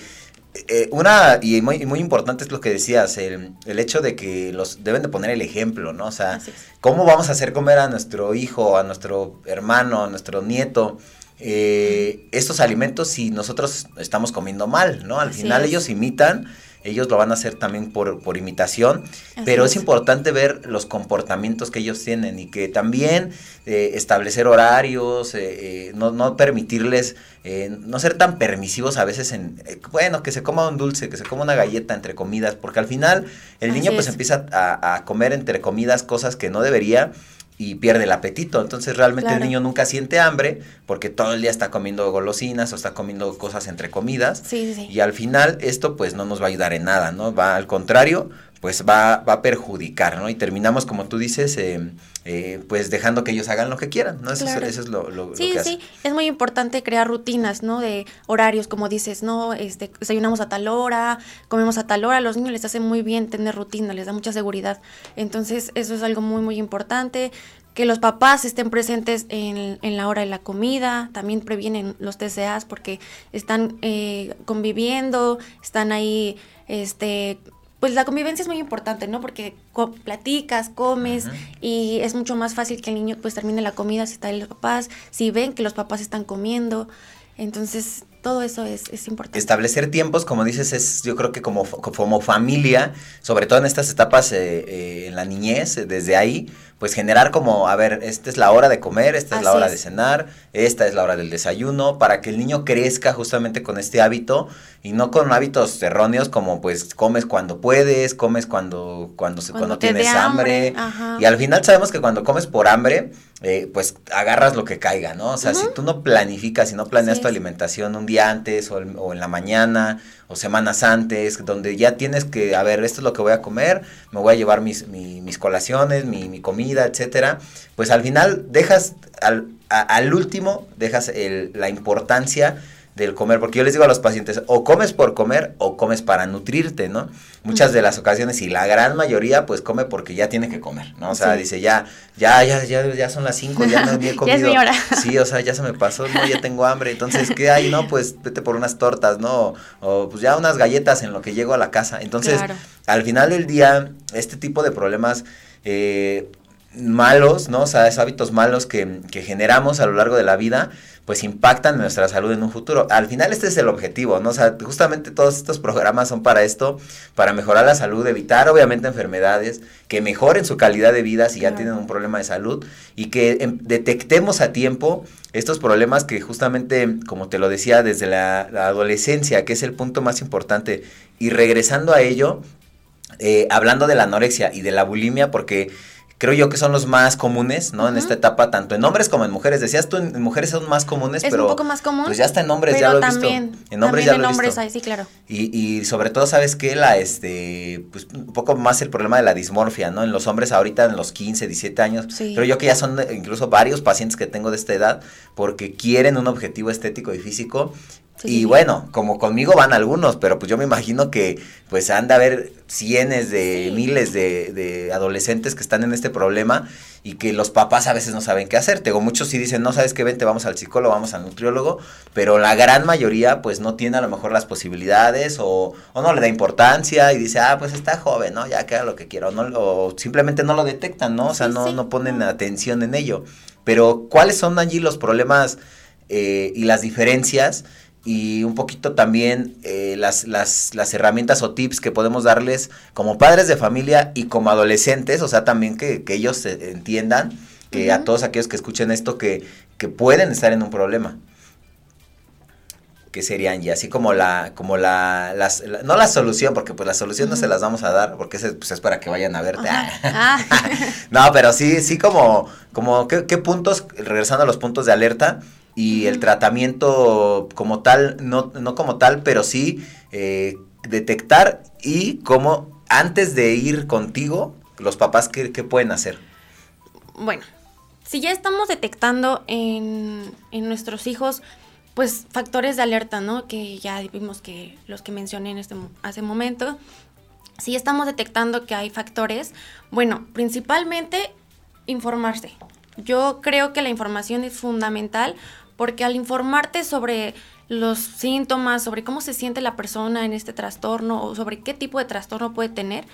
eh, una, y muy, muy importante es lo que decías, el, el, hecho de que los deben de poner el ejemplo, ¿no? O sea, ¿cómo vamos a hacer comer a nuestro hijo, a nuestro hermano, a nuestro nieto? Eh, estos alimentos si nosotros estamos comiendo mal, ¿no? Al final ellos imitan ellos lo van a hacer también por, por imitación, pero es. importante ver los comportamientos que ellos tienen y que también eh, establecer horarios, eh, eh, no, no, permitirles, no ser tan permisivos a veces en, bueno, que se coma un dulce, que se coma una galleta entre comidas, porque al final el niño pues empieza a, a comer entre comidas cosas que no debería y pierde el apetito. Entonces realmente el niño nunca siente hambre porque todo el día está comiendo golosinas o está comiendo cosas entre comidas. Sí, sí, Y al final esto pues no nos va a ayudar en nada, ¿no? Va al contrario, pues va, va a perjudicar, ¿no? Y terminamos, como tú dices, eh, eh, pues dejando que ellos hagan lo que quieran, ¿no? Eso, es lo, lo, sí, que Sí, sí, es muy importante crear rutinas, ¿no? De horarios, como dices, ¿no? Este, desayunamos a tal hora, comemos a tal hora, a los niños les hace muy bien tener rutina, les da mucha seguridad. Entonces, eso es algo muy, muy importante que los papás estén presentes en, en, la hora de la comida, también previenen los TCAs porque están eh, conviviendo, están ahí este, pues la convivencia es muy importante, ¿no? Porque platicas, comes y es mucho más fácil que el niño pues termine la comida si están los papás, si ven que los papás están comiendo. Entonces, todo eso es, es, importante. Establecer tiempos, como dices, es yo creo que como, como familia, sobre todo en estas etapas eh, eh, en la niñez, desde ahí, pues generar como, a ver, esta es la hora de comer, esta es la hora de cenar, esta es la hora del desayuno, para que el niño crezca justamente con este hábito y no con hábitos erróneos como pues comes cuando puedes, comes cuando, cuando, cuando, tienes hambre. y al final sabemos que cuando comes por hambre, eh, pues agarras lo que caiga, ¿no? O sea, si tú no planificas, si no planeas tu alimentación un día antes o, o en la mañana o semanas antes, donde ya tienes que, a ver, esto es lo que voy a comer, me voy a llevar mis, mis colaciones, mi, mi, comida, etcétera, pues al final dejas, al, al último, dejas el, la importancia del comer, porque yo les digo a los pacientes, o comes por comer o comes para nutrirte, ¿no? Muchas de las ocasiones y la gran mayoría pues come porque ya tiene que comer, ¿no? O sea, dice, ya, ya, ya, ya, ya son las cinco, ya no he comido. Sí, o sea, ya se me pasó, no, ya tengo hambre, entonces, ¿qué hay? No, pues vete por unas tortas, ¿no? O, pues ya unas galletas en lo que llego a la casa. Entonces, al final del día, este tipo de problemas, eh, malos, ¿no? O sea, esos hábitos malos que, que, generamos a lo largo de la vida, pues impactan nuestra salud en un futuro. Al final este es el objetivo, ¿no? O sea, justamente todos estos programas son para esto, para mejorar la salud, evitar obviamente enfermedades, que mejoren su calidad de vida si ya tienen un problema de salud y que em, detectemos a tiempo estos problemas que justamente, como te lo decía, desde la, la adolescencia, que es el punto más importante, y regresando a ello, eh, hablando de la anorexia y de la bulimia, porque creo yo que son los más comunes, ¿no? En esta etapa, tanto en hombres como en mujeres. Decías tú, en mujeres son más comunes, es pero... un poco más común. Pues ya está en hombres, ya lo he también, visto. En hombres ya lo he hombres visto. Hay, sí, claro. Y, y sobre todo, ¿sabes qué? La, este, pues un poco más el problema de la dismorfia, ¿no? En los hombres ahorita, en los 15, 17 años. Sí. Creo yo que ya son incluso varios pacientes que tengo de esta edad porque quieren un objetivo estético y físico y bueno, como conmigo van algunos, pero pues yo me imagino que pues han de haber cienes de Sí. miles de, de adolescentes que están en este problema y que los papás a veces no saben qué hacer. Tengo muchos sí dicen, no sabes qué, vente, vamos al psicólogo, vamos al nutriólogo, pero la gran mayoría pues no tiene a lo mejor las posibilidades o, o no le da importancia y dice, ah, pues está joven, ¿no? Ya que haga lo que quiera, o, no, o simplemente no lo detectan, ¿no? O sea, Sí, no, sí. no ponen atención en ello. Pero, ¿cuáles son allí los problemas eh, y las diferencias? Y un poquito también eh, las, las, las herramientas o tips que podemos darles como padres de familia y como adolescentes, o sea, también que, que ellos se entiendan, que a todos aquellos que escuchen esto, que, que pueden estar en un problema. Que serían, y así como la, como la, las, la- no la solución, porque pues la solución no se las vamos a dar, porque ese, pues, es para que vayan a verte. Ah. No, pero sí, sí como, como ¿qué, qué puntos, regresando a los puntos de alerta, y el tratamiento como tal, no, no como tal, pero sí eh, detectar y como antes de ir contigo, los papás, ¿qué, qué pueden hacer? Bueno, si ya estamos detectando en, en nuestros hijos, pues factores de alerta, ¿no? Que ya vimos que los que mencioné en este hace momento. Si ya estamos detectando que hay factores, bueno, principalmente informarse. Yo creo que la información es fundamental porque al informarte sobre los síntomas, sobre cómo se siente la persona en este trastorno o sobre qué tipo de trastorno puede tener,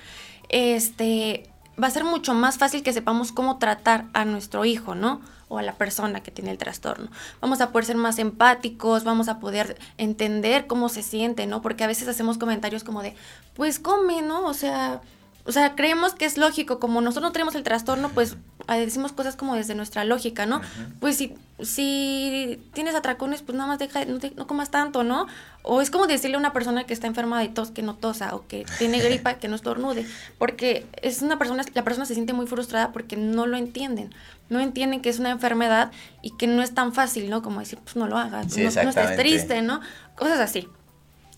este va a ser mucho más fácil que sepamos cómo tratar a nuestro hijo, ¿no? O a la persona que tiene el trastorno. Vamos a poder ser más empáticos, vamos a poder entender cómo se siente, ¿no? Porque a veces hacemos comentarios como de, pues come, ¿no? O sea, o sea, creemos que es lógico, como nosotros no tenemos el trastorno, pues decimos cosas como desde nuestra lógica, ¿no? Pues si, si tienes atracones, pues nada más deja, no, te- no comas tanto, ¿no? O es como decirle a una persona que está enferma de tos que no tosa o que tiene gripa que no estornude, porque es una persona, la persona se siente muy frustrada porque no lo entienden, no entienden que es una enfermedad y que no es tan fácil, ¿no? Como decir, pues no lo hagas, Sí, no, no estés triste, ¿no? Cosas así.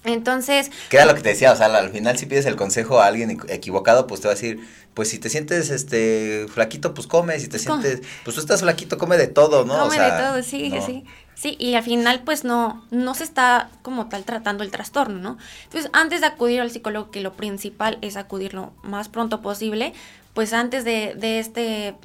Entonces, Que era lo que te decía, o sea, al final si pides el consejo a alguien equ- equivocado, pues te va a decir, pues si te sientes este flaquito, pues come, si te Come. sientes, pues tú estás flaquito, come de todo, ¿no? O Come sea, de todo, sí, no. sí. Sí, y al final pues no, no se está como tal tratando el trastorno, ¿no? Entonces, antes de acudir al psicólogo, que lo principal es acudir lo más pronto posible, pues antes de, de este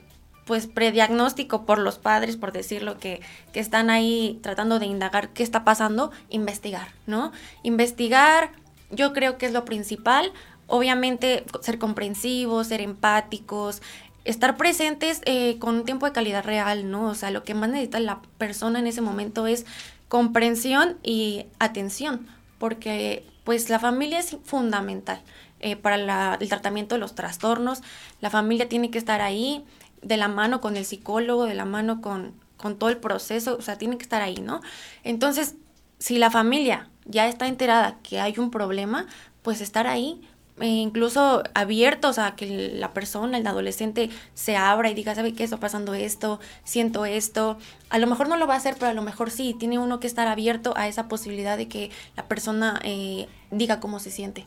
pues prediagnóstico por los padres, por decirlo, que, que están ahí tratando de indagar qué está pasando, investigar, ¿no? Investigar, yo creo que es lo principal. Obviamente, ser comprensivos, ser empáticos, estar presentes eh, con un tiempo de calidad real, ¿no? O sea, lo que más necesita la persona en ese momento es comprensión y atención, porque pues la familia es fundamental eh, para la- el tratamiento de los trastornos. La familia tiene que estar ahí de la mano con el psicólogo, de la mano con, con todo el proceso, o sea, tiene que estar ahí, ¿no? Entonces, si la familia ya está enterada que hay un problema, pues estar ahí, e incluso abiertos a que la persona, el adolescente, se abra y diga, ¿sabe qué está pasando esto? Siento esto. A lo mejor no lo va a hacer, pero a lo mejor sí. Tiene uno que estar abierto a esa posibilidad de que la persona eh, diga cómo se siente.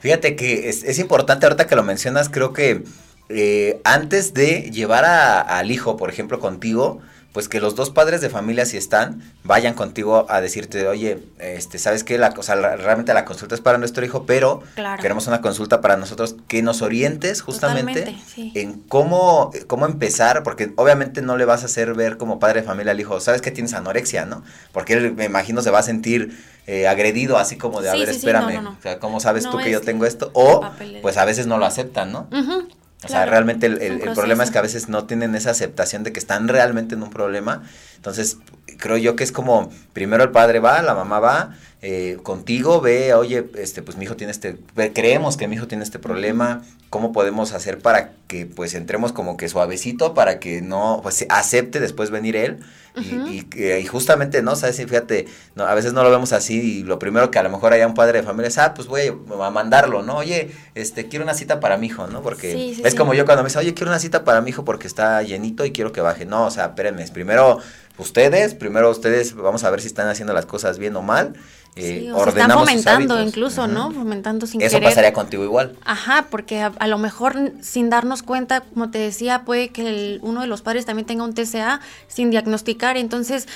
Fíjate que es, es importante ahorita que lo mencionas, creo que eh, antes de llevar a- al hijo, por ejemplo, contigo, pues que los dos padres de familia, si están, vayan contigo a decirte, oye, este, ¿sabes qué? La, o sea, la- realmente la consulta es para nuestro hijo, pero Claro. queremos una consulta para nosotros que nos orientes justamente sí. en cómo, cómo empezar, porque obviamente no le vas a hacer ver como padre de familia al hijo, ¿sabes que tienes anorexia, no? Porque él, me imagino, se va a sentir eh, agredido, así como de, a Sí, ver, sí, espérame, no, no, no. o sea, ¿cómo sabes tú que yo tengo esto? O, pues a veces no lo aceptan, ¿no? Ujú. O sea, realmente el, el, problema es que a veces no tienen esa aceptación de que están realmente en un problema. Entonces, creo yo que es como, primero el padre va, la mamá va, eh, contigo, ve, oye, este, pues mi hijo tiene este, creemos que mi hijo tiene este problema, ¿cómo podemos hacer para que pues entremos como que suavecito, para que no, pues acepte después venir él? Y, y, justamente, ¿no? ¿Sabes? Fíjate, no, a veces no lo vemos así y lo primero que a lo mejor haya un padre de familia es, ah, pues voy a mandarlo, ¿no? Oye, este, quiero una cita para mi hijo, ¿no? Porque es como yo cuando me dice, oye, quiero una cita para mi hijo porque está llenito y quiero que baje. No, o sea, espérenme, primero ustedes, primero ustedes, vamos a ver si están haciendo las cosas bien o mal eh, están fomentando incluso, ¿no? Fomentando sin Eso pasaría contigo igual. Ajá, porque a, lo mejor sin darnos cuenta, como te decía, puede que uno de los padres también tenga un TCA sin diagnosticar, entonces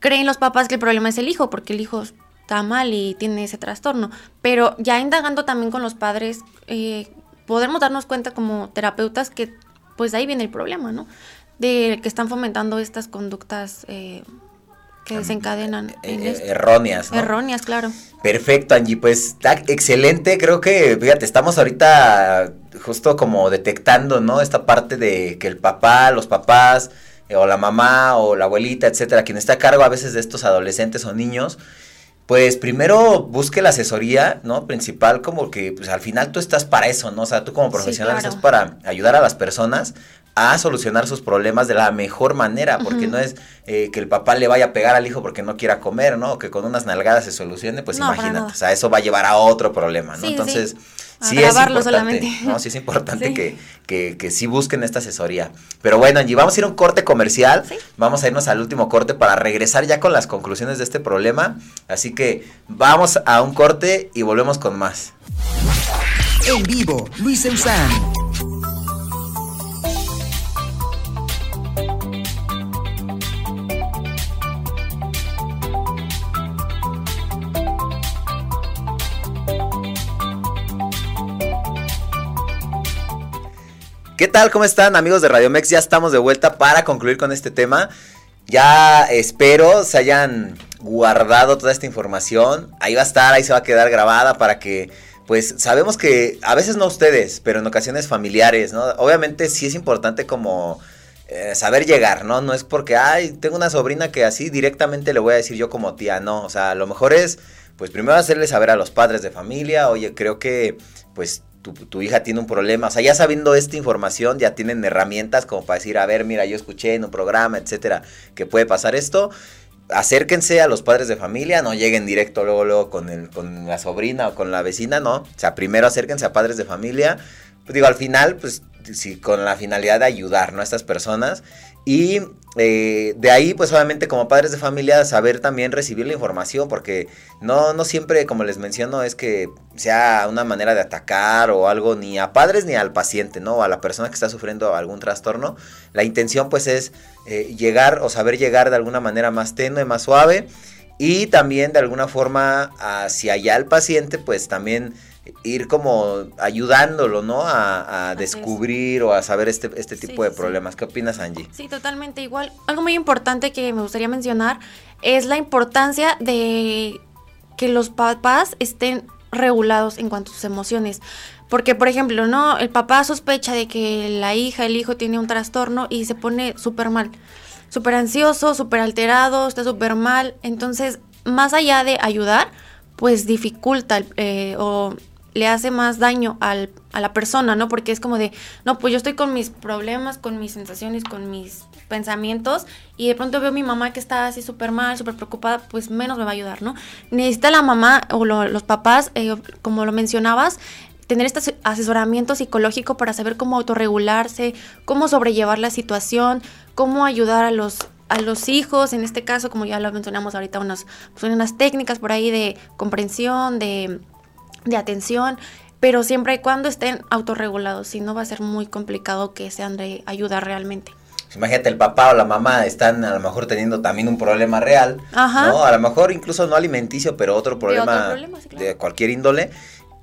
creen los papás que el problema es el hijo, porque el hijo está mal y tiene ese trastorno. Pero ya indagando también con los padres, eh, podemos darnos cuenta como terapeutas que pues ahí viene el problema, ¿no? De que están fomentando estas conductas eh, que desencadenan eh, eh, erróneas, ¿no? Erróneas, claro. Perfecto, Angie, pues está excelente, creo que, fíjate, estamos ahorita justo como detectando, ¿no? Esta parte de que el papá, los papás, eh, o la mamá, o la abuelita, etcétera, quien está a cargo a veces de estos adolescentes o niños, pues primero busque la asesoría, ¿no? Principal, como que pues al final tú estás para eso, ¿no? O sea, tú como profesional estás para ayudar a las personas a solucionar sus problemas de la mejor manera, porque no es eh, que el papá le vaya a pegar al hijo porque no quiera comer, ¿no? O que con unas nalgadas se solucione, pues imagínate, o sea, eso va a llevar a otro problema, ¿no? Entonces, sí, es importante, ¿no? Sí es importante que, que, que, sí busquen esta asesoría. Pero bueno, Angie, vamos a ir a un corte comercial, vamos a irnos al último corte para regresar ya con las conclusiones de este problema, así que vamos a un corte y volvemos con más. En vivo, Luis Eusán. ¿Qué tal? ¿Cómo están amigos de Radio Mex? Ya estamos de vuelta para concluir con este tema. Ya espero se hayan guardado toda esta información. Ahí va a estar, ahí se va a quedar grabada para que, pues sabemos que a veces no ustedes, pero en ocasiones familiares, ¿no? Obviamente sí es importante como eh, saber llegar, ¿no? No es porque, ay, tengo una sobrina que así directamente le voy a decir yo como tía, no. O sea, lo mejor es, pues primero hacerle saber a los padres de familia, oye, creo que, pues tu, hija tiene un problema. O sea, ya sabiendo esta información, ya tienen herramientas como para decir, a ver, mira, yo escuché en un programa, etcétera, que puede pasar esto. Acérquense a los padres de familia, no lleguen directo luego, luego con, el, con la sobrina o con la vecina, no. O sea, primero acérquense a padres de familia. Digo, al final, pues sí, con la finalidad de ayudar, ¿no? A estas personas. Y eh, de ahí, pues obviamente como padres de familia, saber también recibir la información, porque no, no siempre, como les menciono, es que sea una manera de atacar o algo ni a padres ni al paciente, ¿no? A la persona que está sufriendo algún trastorno. La intención pues es eh, llegar o saber llegar de alguna manera más tenue, más suave y también de alguna forma hacia allá el paciente pues también ir como ayudándolo, ¿no? A, descubrir o a saber este, este tipo de problemas. ¿Qué opinas, Angie? Sí, totalmente igual. Algo muy importante que me gustaría mencionar es la importancia de que los papás estén regulados en cuanto a sus emociones. Porque, por ejemplo, no, el papá sospecha de que la hija, el hijo tiene un trastorno y se pone súper mal, súper ansioso, súper alterado, está súper mal. Entonces, más allá de ayudar, pues dificulta eh, o le hace más daño al, a la persona, ¿no? Porque es como de, no, pues yo estoy con mis problemas, con mis sensaciones, con mis pensamientos y de pronto veo a mi mamá que está así súper mal, súper preocupada, pues menos me va a ayudar, ¿no? Necesita la mamá o los papás, eh, como lo mencionabas, tener este asesoramiento psicológico para saber cómo autorregularse, cómo sobrellevar la situación, cómo ayudar a los a los hijos, en este caso, como ya lo mencionamos ahorita, unas, pues, unas técnicas por ahí de comprensión, de de atención, pero siempre y cuando estén autorregulados, si no va a ser muy complicado que sean de ayuda realmente. Imagínate, el papá o la mamá están a lo mejor teniendo también un problema real, ¿no? A lo mejor incluso no alimenticio, pero otro problema de, cualquier índole.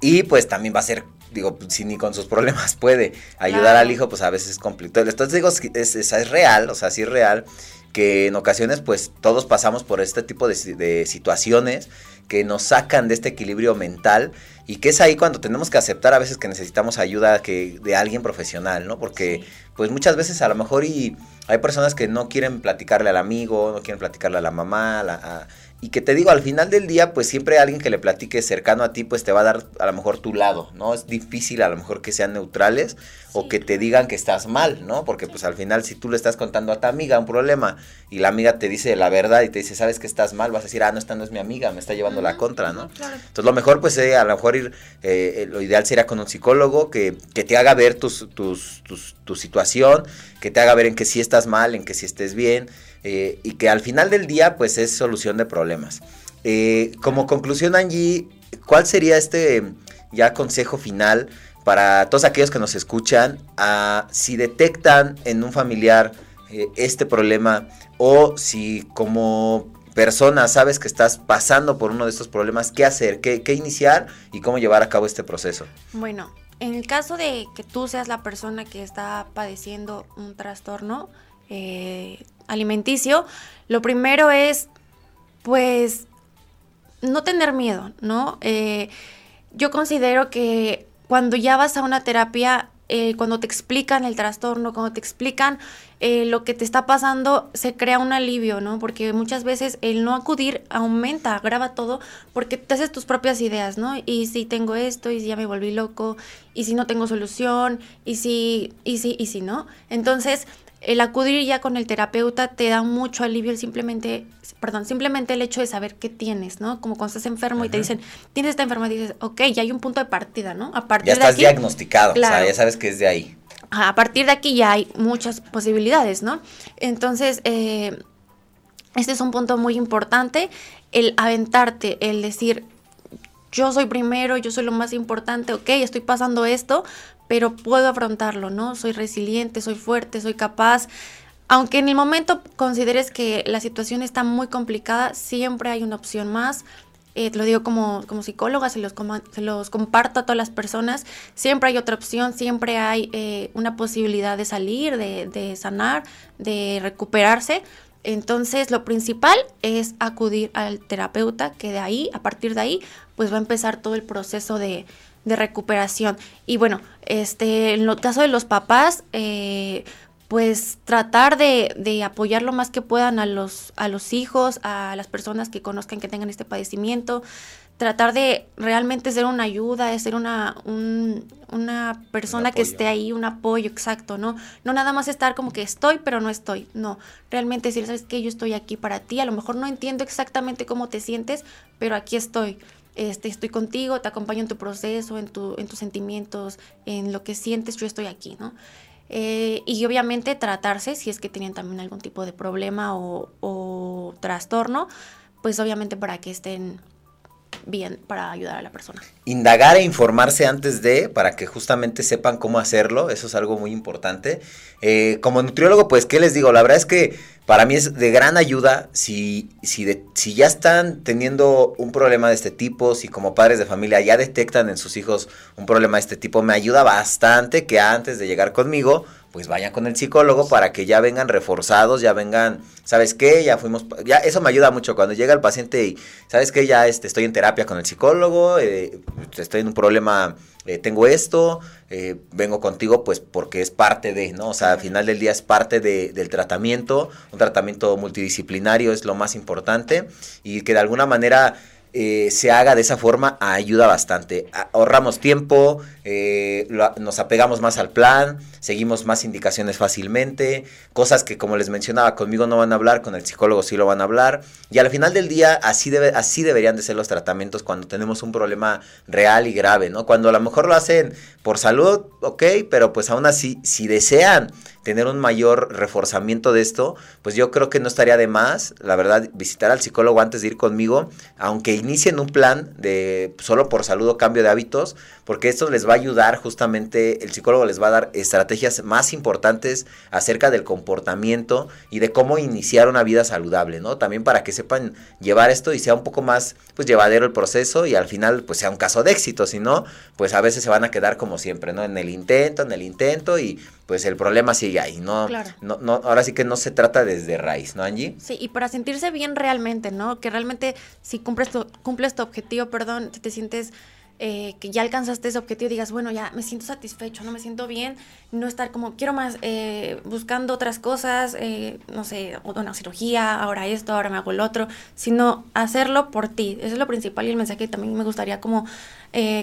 Y pues también va a ser, digo, si ni con sus problemas puede ayudar al hijo, pues a veces es complicado. Entonces digo, es, es, es real, o sea, sí es real que en ocasiones pues todos pasamos por este tipo de, de situaciones que nos sacan de este equilibrio mental y que es ahí cuando tenemos que aceptar a veces que necesitamos ayuda que, de alguien profesional, ¿no? Porque pues muchas veces a lo mejor y hay personas que no quieren platicarle al amigo, no quieren platicarle a la mamá, a, y que te digo, al final del día, pues siempre alguien que le platique cercano a ti, pues te va a dar a lo mejor tu lado, ¿no? Es difícil a lo mejor que sean neutrales o que te digan que estás mal, ¿no? Porque pues al final si tú le estás contando a tu amiga un problema y la amiga te dice la verdad y te dice, sabes que estás mal, vas a decir, ah, no, esta no es mi amiga, me está llevando la contra, ¿no? Entonces lo mejor pues a lo mejor ir, eh, lo ideal sería con un psicólogo que, que te haga ver tus, tus, tus, tu situación, que te haga ver en que sí estás mal, en que sí estés bien eh, y que al final del día pues es solución de problemas. Eh, como conclusión Angie, ¿cuál sería este ya consejo final para todos aquellos que nos escuchan si detectan en un familiar eh, este problema o si como persona sabes que estás pasando por uno de estos problemas, ¿qué hacer? ¿Qué, qué iniciar y cómo llevar a cabo este proceso? Bueno, en el caso de que tú seas la persona que está padeciendo un trastorno, eh, alimenticio, lo primero es, pues, no tener miedo, ¿no? Eh, yo considero que cuando ya vas a una terapia, eh, cuando te explican el trastorno, cuando te explican eh, lo que te está pasando, se crea un alivio, ¿no? Porque muchas veces el no acudir aumenta, agrava todo, porque te haces tus propias ideas, ¿no? Y si tengo esto, y si ya me volví loco, y si no tengo solución, y si, y si, y si no. Entonces, el acudir ya con el terapeuta te da mucho alivio el simplemente, perdón, simplemente el hecho de saber qué tienes, ¿no? Como cuando estás enfermo y te dicen, tienes esta enfermedad, y dices, ok, ya hay un punto de partida, ¿no? A partir ya estás diagnosticado, o sea, ya sabes que es de ahí. A partir de aquí ya hay muchas posibilidades, ¿no? Entonces, eh, este es un punto muy importante, el aventarte, el decir, yo soy primero, yo soy lo más importante, ok, estoy pasando esto, pero puedo afrontarlo, ¿no? Soy resiliente, soy fuerte, soy capaz. Aunque en el momento consideres que la situación está muy complicada, siempre hay una opción más. Eh, te lo digo como, como psicóloga, se los, se los comparto a todas las personas. Siempre hay otra opción, siempre hay eh, una posibilidad de salir, de, de sanar, de recuperarse. Entonces, lo principal es acudir al terapeuta, que de ahí, a partir de ahí, pues va a empezar todo el proceso de, de recuperación. Y bueno, este, en el caso de los papás, eh, pues tratar de, de, apoyar lo más que puedan a los, a los hijos, a las personas que conozcan que tengan este padecimiento, tratar de realmente ser una ayuda, de ser una, una persona que esté ahí, un apoyo exacto, ¿no? No nada más estar como que estoy, pero no estoy, no, realmente decir, sabes que yo estoy aquí para ti, a lo mejor no entiendo exactamente cómo te sientes, pero aquí estoy. Este, estoy contigo, te acompaño en tu proceso, en, tu, en tus sentimientos, en lo que sientes, yo estoy aquí, ¿no? Eh, y obviamente tratarse, si es que tenían también algún tipo de problema o, o trastorno, pues obviamente para que estén bien para ayudar a la persona. Indagar e informarse antes de, para que justamente sepan cómo hacerlo, eso es algo muy importante. Eh, como nutriólogo, pues, ¿qué les digo? La verdad es que para mí es de gran ayuda si, si, si ya están teniendo un problema de este tipo, si como padres de familia ya detectan en sus hijos un problema de este tipo, me ayuda bastante que antes de llegar conmigo, pues vayan con el psicólogo para que ya vengan reforzados, ya vengan, ¿sabes qué? Ya fuimos, ya eso me ayuda mucho cuando llega el paciente y, ¿sabes qué? Ya este, estoy en terapia con el psicólogo, eh, estoy en un problema, eh, tengo esto, eh, vengo contigo pues porque es parte de, ¿no? O sea, al final del día es parte de, del tratamiento, un tratamiento multidisciplinario es lo más importante y que de alguna manera se haga de esa forma ayuda bastante. Ahorramos tiempo, eh, nos apegamos más al plan, seguimos más indicaciones fácilmente, cosas que como les mencionaba conmigo no van a hablar, con el psicólogo sí lo van a hablar. Y al final del día así, así deberían de ser los tratamientos cuando tenemos un problema real y grave, ¿no? Cuando a lo mejor lo hacen por salud, ok, pero pues aún así, si desean tener un mayor reforzamiento de esto, pues yo creo que no estaría de más, la verdad, visitar al psicólogo antes de ir conmigo, aunque inicien un plan de solo por salud o cambio de hábitos, porque esto les va a ayudar justamente, el psicólogo les va a dar estrategias más importantes acerca del comportamiento y de cómo iniciar una vida saludable, ¿no? También para que sepan llevar esto y sea un poco más, pues, llevadero el proceso y al final, pues, sea un caso de éxito, si no, pues, a veces se van a quedar como siempre, ¿no? En el intento, en el intento y pues el problema sigue ahí, ¿no? No, no, ahora sí que no se trata desde raíz, ¿no, Angie? Sí, y para sentirse bien realmente, ¿no? Que realmente si cumples cumples tu objetivo, perdón, te sientes eh, que ya alcanzaste ese objetivo, digas, bueno, ya me siento satisfecho, no me siento bien, no estar como, quiero más, eh, buscando otras cosas, eh, no sé, una cirugía, ahora esto, ahora me hago el otro, sino hacerlo por ti. Eso es lo principal y el mensaje que también me gustaría como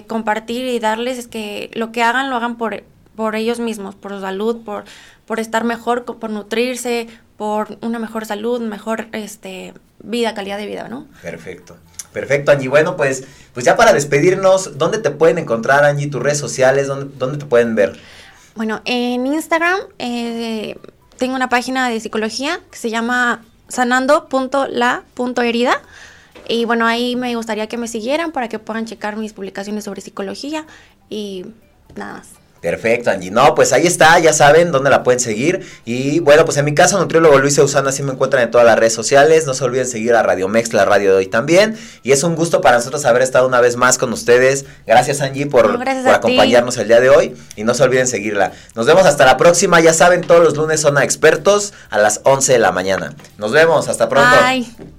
compartir y darles es que lo que hagan, lo hagan por, por ellos mismos, por su salud, por, por estar mejor, por nutrirse, por una mejor salud, mejor este, vida, calidad de vida, ¿no? Perfecto. Perfecto, Angie. Bueno, pues, pues ya para despedirnos, ¿dónde te pueden encontrar, Angie? ¿Tus redes sociales? ¿Dónde, dónde te pueden ver? Bueno, en Instagram eh, tengo una página de psicología que se llama sanando.la.herida. Y bueno, ahí me gustaría que me siguieran para que puedan checar mis publicaciones sobre psicología y nada más. Perfecto, Angie. No, pues ahí está, ya saben dónde la pueden seguir. Y bueno, pues en mi caso, nutriólogo Luis Eusana, así me encuentran en todas las redes sociales. No se olviden seguir a Radio Mex, la radio de hoy también. Y es un gusto para nosotros haber estado una vez más con ustedes. Gracias, Angie, por, acompañarnos el día de hoy. Y no se olviden seguirla. Nos vemos hasta la próxima. Ya saben, todos los lunes son a expertos a las 11 de la mañana. Nos vemos, hasta pronto. Bye.